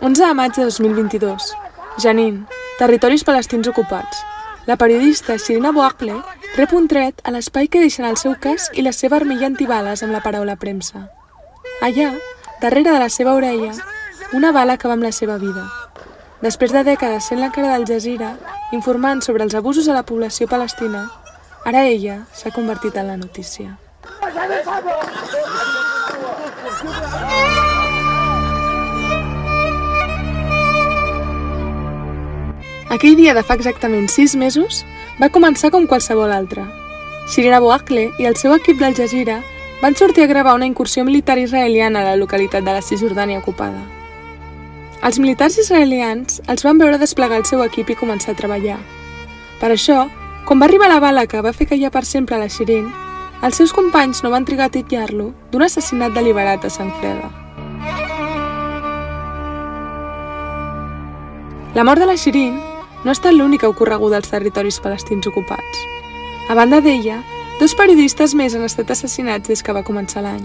11 de maig de 2022. Janin, territoris palestins ocupats. La periodista Shirina Boakle rep un tret a l'espai que deixen el seu cas i la seva armilla antibales amb la paraula premsa. Allà, darrere de la seva orella, una bala acaba amb la seva vida. Després de dècades sent la cara del Jazeera, informant sobre els abusos a la població palestina, ara ella s'ha convertit en la notícia. Aquell dia de fa exactament sis mesos va començar com qualsevol altre. Shirina Boakle i el seu equip d'Al Jazeera van sortir a gravar una incursió militar israeliana a la localitat de la Cisjordània ocupada. Els militars israelians els van veure desplegar el seu equip i començar a treballar. Per això, quan va arribar la bala que va fer callar per sempre la Shirin, els seus companys no van trigar a titllar-lo d'un assassinat deliberat a sang freda. La mort de la Shirin no ha estat l'única ocorreguda als territoris palestins ocupats. A banda d'ella, dos periodistes més han estat assassinats des que va començar l'any.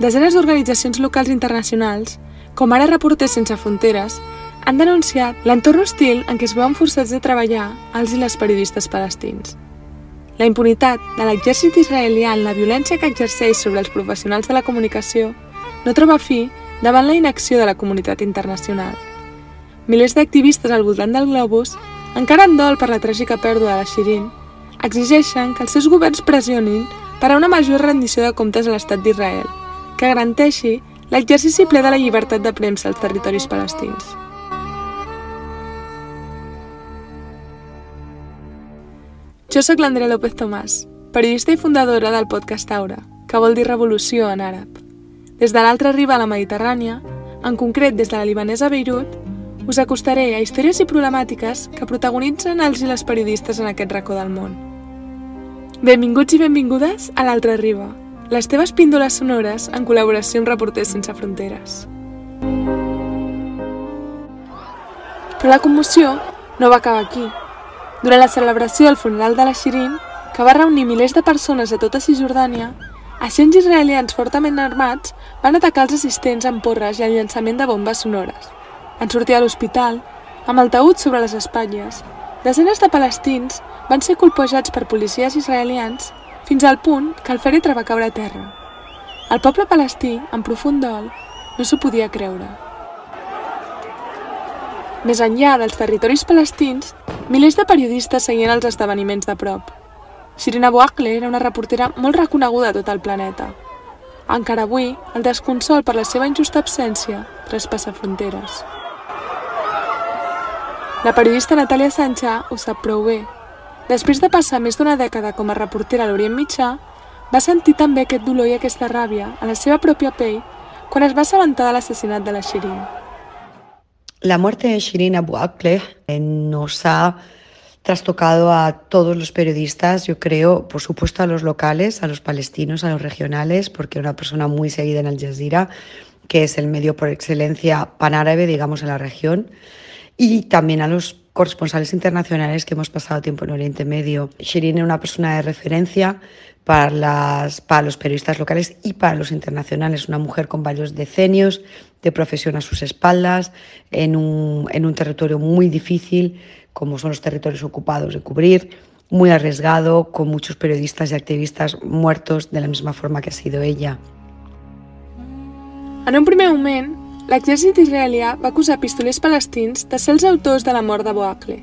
Desenes d'organitzacions locals internacionals, com ara Reporters Sense Fronteres, han denunciat l'entorn hostil en què es veuen forçats de treballar els i les periodistes palestins. La impunitat de l'exèrcit israelià en la violència que exerceix sobre els professionals de la comunicació no troba fi davant la inacció de la comunitat internacional milers d'activistes al voltant del globus, encara en dol per la tràgica pèrdua de la Shirin, exigeixen que els seus governs pressionin per a una major rendició de comptes a l'estat d'Israel, que garanteixi l'exercici ple de la llibertat de premsa als territoris palestins. Jo sóc l'Andrea López Tomàs, periodista i fundadora del podcast Aura, que vol dir revolució en àrab. Des de l'altra riba a la Mediterrània, en concret des de la libanesa Beirut, us acostaré a històries i problemàtiques que protagonitzen els i les periodistes en aquest racó del món. Benvinguts i benvingudes a l'Altra Riba, les teves píndoles sonores en col·laboració amb Reporters Sense Fronteres. Però la commoció no va acabar aquí. Durant la celebració del funeral de la Shirin, que va reunir milers de persones a tota Cisjordània, agents israelians fortament armats van atacar els assistents amb porres i el llançament de bombes sonores. En sortir a l'hospital, amb el taüt sobre les espatlles, desenes de palestins van ser colpejats per policies israelians fins al punt que el fèretre va caure a terra. El poble palestí, en profund dol, no s'ho podia creure. Més enllà dels territoris palestins, milers de periodistes seguien els esdeveniments de prop. Shirina Boakle era una reportera molt reconeguda a tot el planeta. Encara avui, el desconsol per la seva injusta absència traspassa fronteres. La periodista Natàlia Sancha ho sap prou bé. Després de passar més d'una dècada com a reportera a l'Orient Mitjà, va sentir també aquest dolor i aquesta ràbia a la seva pròpia pell quan es va assabentar de l'assassinat de la Shirin. La muerte de Shirin Abu Akleh eh, nos ha trastocado a todos los periodistas, yo creo, por supuesto a los locales, a los palestinos, a los regionales, porque una persona muy seguida en Al Jazeera, que es el medio por excelencia panárabe, digamos, en la región. Y también a los corresponsales internacionales que hemos pasado tiempo en Oriente Medio. Shirin era una persona de referencia para, las, para los periodistas locales y para los internacionales, una mujer con varios decenios de profesión a sus espaldas, en un, en un territorio muy difícil, como son los territorios ocupados de cubrir, muy arriesgado, con muchos periodistas y activistas muertos de la misma forma que ha sido ella. En un primer l'exèrcit israelià va acusar pistolers palestins de ser els autors de la mort de Boakle.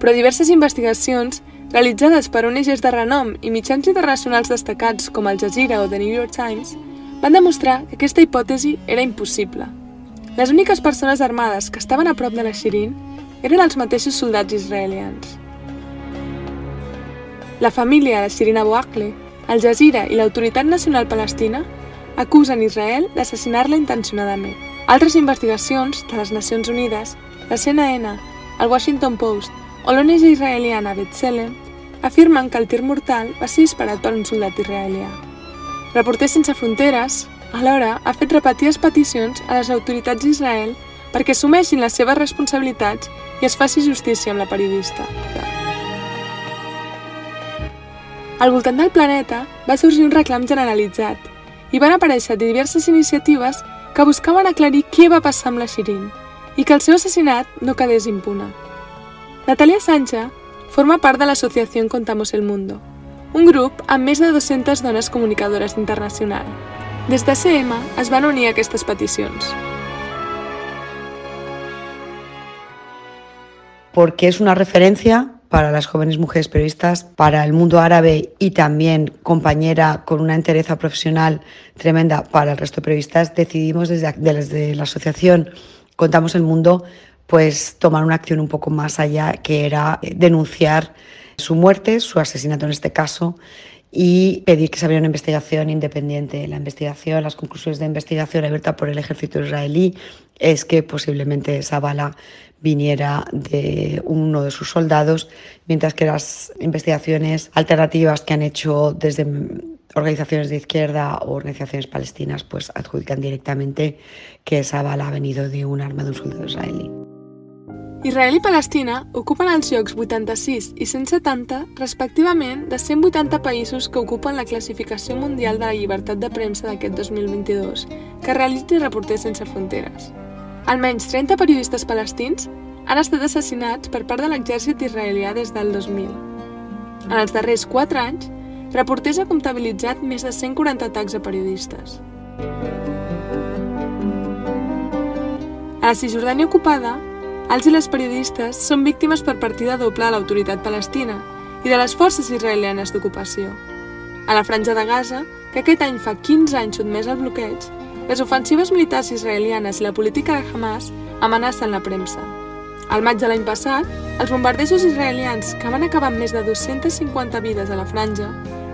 Però diverses investigacions, realitzades per ONGs de renom i mitjans internacionals destacats com el Jazeera o The New York Times, van demostrar que aquesta hipòtesi era impossible. Les úniques persones armades que estaven a prop de la Shirin eren els mateixos soldats israelians. La família de Shirin Abu Akleh, el Jazeera i l'Autoritat Nacional Palestina acusen Israel d'assassinar-la intencionadament. Altres investigacions de les Nacions Unides, la CNN, el Washington Post o l'ONG israeliana B'Tselem afirmen que el tir mortal va ser disparat per un soldat israelià. Reporters Sense Fronteres, alhora, ha fet repetides peticions a les autoritats d'Israel perquè assumeixin les seves responsabilitats i es faci justícia amb la periodista. Al voltant del planeta va sorgir un reclam generalitzat i van aparèixer diverses iniciatives que buscaven aclarir què va passar amb la Shirin i que el seu assassinat no quedés impune. Natalia Sancha forma part de l'associació Contamos el Mundo, un grup amb més de 200 dones comunicadores internacional. Des de CM es van unir a aquestes peticions. Porque es una referencia para las jóvenes mujeres periodistas, para el mundo árabe y también compañera con una entereza profesional tremenda para el resto de periodistas, decidimos desde, desde la asociación Contamos el Mundo pues tomar una acción un poco más allá, que era denunciar su muerte, su asesinato en este caso, y pedir que se abriera una investigación independiente. La investigación, las conclusiones de investigación abierta por el ejército israelí es que posiblemente esa bala viniera de uno de sus soldados, mientras que las investigaciones alternativas que han hecho desde organizaciones de izquierda o organizaciones palestinas pues adjudican directamente que esa bala ha venido de un arma de un soldado israelí. Israel i Palestina ocupen els llocs 86 i 170, respectivament, de 180 països que ocupen la classificació mundial de la llibertat de premsa d'aquest 2022, que realitzi Reporters Sense Fronteres. Almenys 30 periodistes palestins han estat assassinats per part de l'exèrcit israelià des del 2000. En els darrers 4 anys, Reporters ha comptabilitzat més de 140 atacs a periodistes. A la Cisjordània ocupada, els i les periodistes són víctimes per partida doble de l'autoritat palestina i de les forces israelianes d'ocupació. A la franja de Gaza, que aquest any fa 15 anys sotmès al bloqueig, les ofensives militars israelianes i la política de Hamas amenacen la premsa. Al maig de l'any passat, els bombardejos israelians, que van acabar amb més de 250 vides a la franja,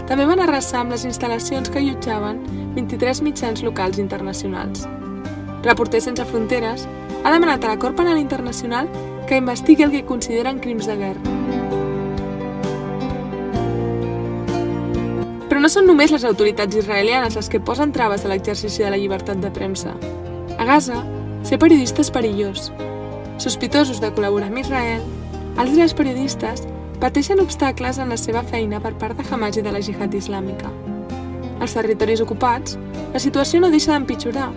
també van arrasar amb les instal·lacions que allotjaven 23 mitjans locals internacionals. Reporters Sense Fronteres ha demanat a la Cort Penal Internacional que investigui el que consideren crims de guerra. No són només les autoritats israelianes les que posen traves a l'exercici de la llibertat de premsa. A Gaza, ser periodista és perillós. Sospitosos de col·laborar amb Israel, els les periodistes pateixen obstacles en la seva feina per part de Hamas i de la jihad islàmica. Als territoris ocupats, la situació no deixa d'empitjorar.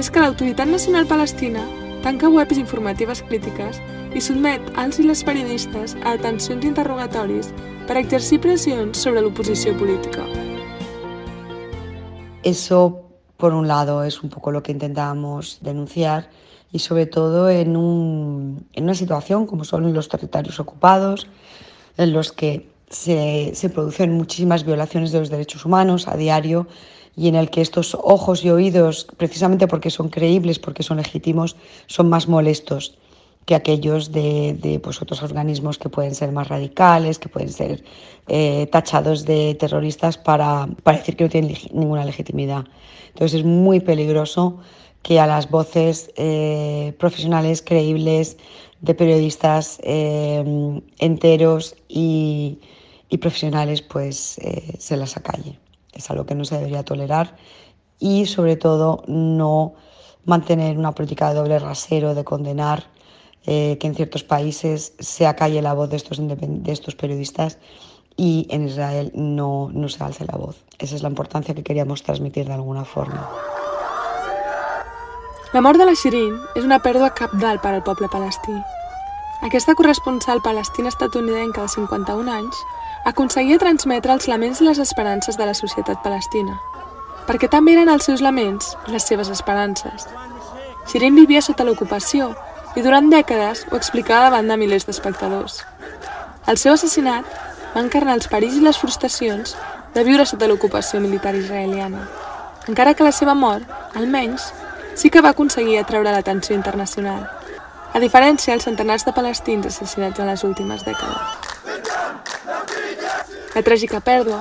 És que l'Autoritat Nacional Palestina tanca webs informatives crítiques i sotmet als i les periodistes a detencions i interrogatoris per exercir pressions sobre l'oposició política. Eso, por un lado, es un poco lo que intentábamos denunciar y sobre todo en, un, en una situación como son los territorios ocupados, en los que se, se, producen muchísimas violaciones de los derechos humanos a diario y en el que estos ojos y oídos, precisamente porque son creíbles, porque son legítimos, son más molestos que aquellos de, de pues, otros organismos que pueden ser más radicales, que pueden ser eh, tachados de terroristas para, para decir que no tienen ninguna legitimidad. Entonces es muy peligroso que a las voces eh, profesionales, creíbles, de periodistas eh, enteros y, y, profesionales, pues eh, se las acalle. Es algo que no se debería tolerar y sobre todo no mantener una política de doble rasero, de condenar eh, que en ciertos países se acalle la voz de estos, de estos periodistas y en Israel no, no se alce la voz. Esa es la importancia que queríamos transmitir de alguna forma. La mort de la Shirin és una pèrdua capdalt per al poble palestí. Aquesta corresponsal palestina-estatunidenca de 51 anys aconseguia transmetre els laments i les esperances de la societat palestina, perquè també eren els seus laments les seves esperances. Shirin vivia sota l'ocupació i durant dècades ho explicava davant de milers d'espectadors. El seu assassinat va encarnar els perills i les frustracions de viure sota l'ocupació militar israeliana, encara que la seva mort, almenys, sí que va aconseguir atraure l'atenció internacional, a diferència dels centenars de palestins assassinats en les últimes dècades. La tràgica pèrdua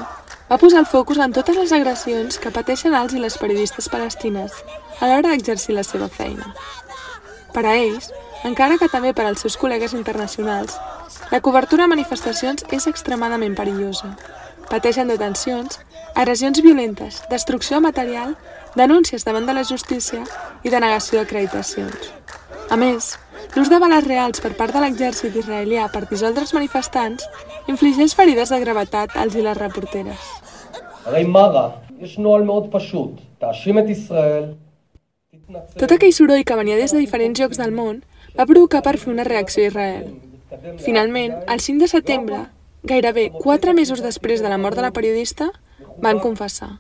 va posar el focus en totes les agressions que pateixen els i les periodistes palestines a l'hora d'exercir la seva feina. Per a ells, encara que també per als seus col·legues internacionals, la cobertura a manifestacions és extremadament perillosa. Pateixen detencions, agressions violentes, destrucció material, denúncies davant de la justícia i denegació d'acreditacions. A més, l'ús de bales reals per part de l'exèrcit israelià per dissoldre els manifestants infligeix ferides de gravetat als i les reporteres. הרי מרה, יש נוהל מאוד פשוט, תאשים את ישראל, Tot aquell soroll que venia des de diferents llocs del món va provocar per fer una reacció a Israel. Finalment, el 5 de setembre, gairebé quatre mesos després de la mort de la periodista, van confessar.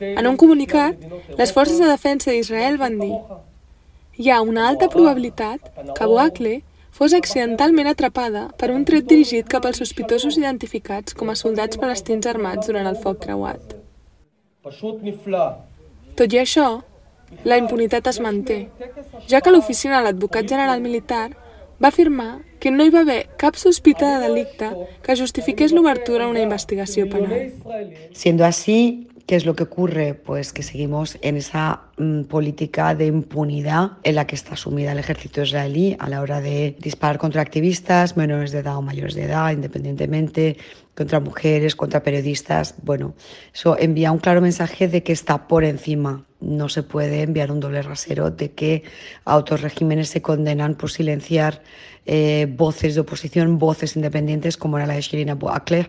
En un comunicat, les forces de defensa d'Israel van dir hi ha una alta probabilitat que Boakle fos accidentalment atrapada per un tret dirigit cap als sospitosos identificats com a soldats palestins armats durant el foc creuat. Tot i això, la impunitat es manté, ja que l'oficina de l'advocat general militar va afirmar que no hi va haver cap sospita de delicte que justifiqués l'obertura a una investigació penal. Siendo así, ¿Qué es lo que ocurre? Pues que seguimos en esa mm, política de impunidad en la que está sumida el ejército israelí a la hora de disparar contra activistas, menores de edad o mayores de edad, independientemente, contra mujeres, contra periodistas. Bueno, eso envía un claro mensaje de que está por encima. No se puede enviar un doble rasero de que a otros regímenes se condenan por silenciar eh, voces de oposición, voces independientes, como era la de Shirin Abu Akleh,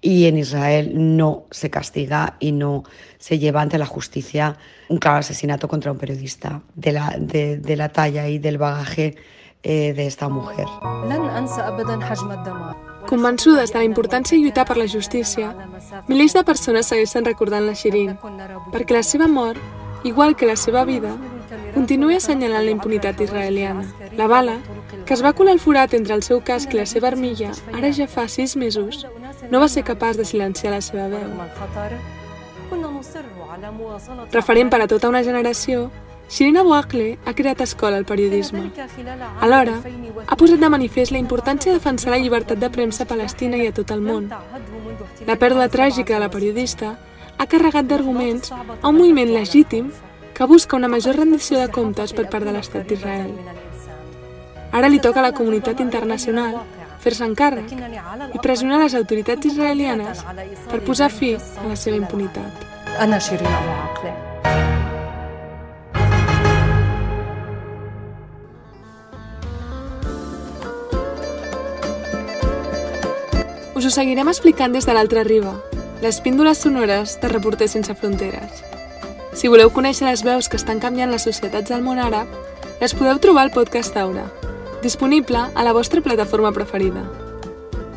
y en Israel no se castiga y no se lleva ante la justicia un claro asesinato contra un periodista de la, de, de la talla y del bagaje eh, de esta mujer. Convençudes de la importància de lluitar per la justícia, milers de persones segueixen recordant la Shirin, perquè la seva mort, igual que la seva vida, continua assenyalant la impunitat israeliana. La bala, que es va colar el forat entre el seu casc i la seva armilla ara ja fa sis mesos, no va ser capaç de silenciar la seva veu. Referent per a tota una generació, Shirina Boakle ha creat escola al periodisme. Alhora, ha posat de manifest la importància de defensar la llibertat de premsa a Palestina i a tot el món. La pèrdua tràgica de la periodista ha carregat d'arguments a un moviment legítim que busca una major rendició de comptes per part de l'estat d'Israel. Ara li toca a la comunitat internacional fer-se'n càrrec i pressionar les autoritats israelianes per posar fi a la seva impunitat. Us ho seguirem explicant des de l'altra riba, les píndoles sonores de Reporters Sense Fronteres. Si voleu conèixer les veus que estan canviant les societats del món àrab, les podeu trobar al podcast Aura, disponible a la vostra plataforma preferida.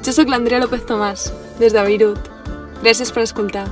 Jo sóc l'Andrea López Tomàs, des de Beirut. Gràcies per escoltar.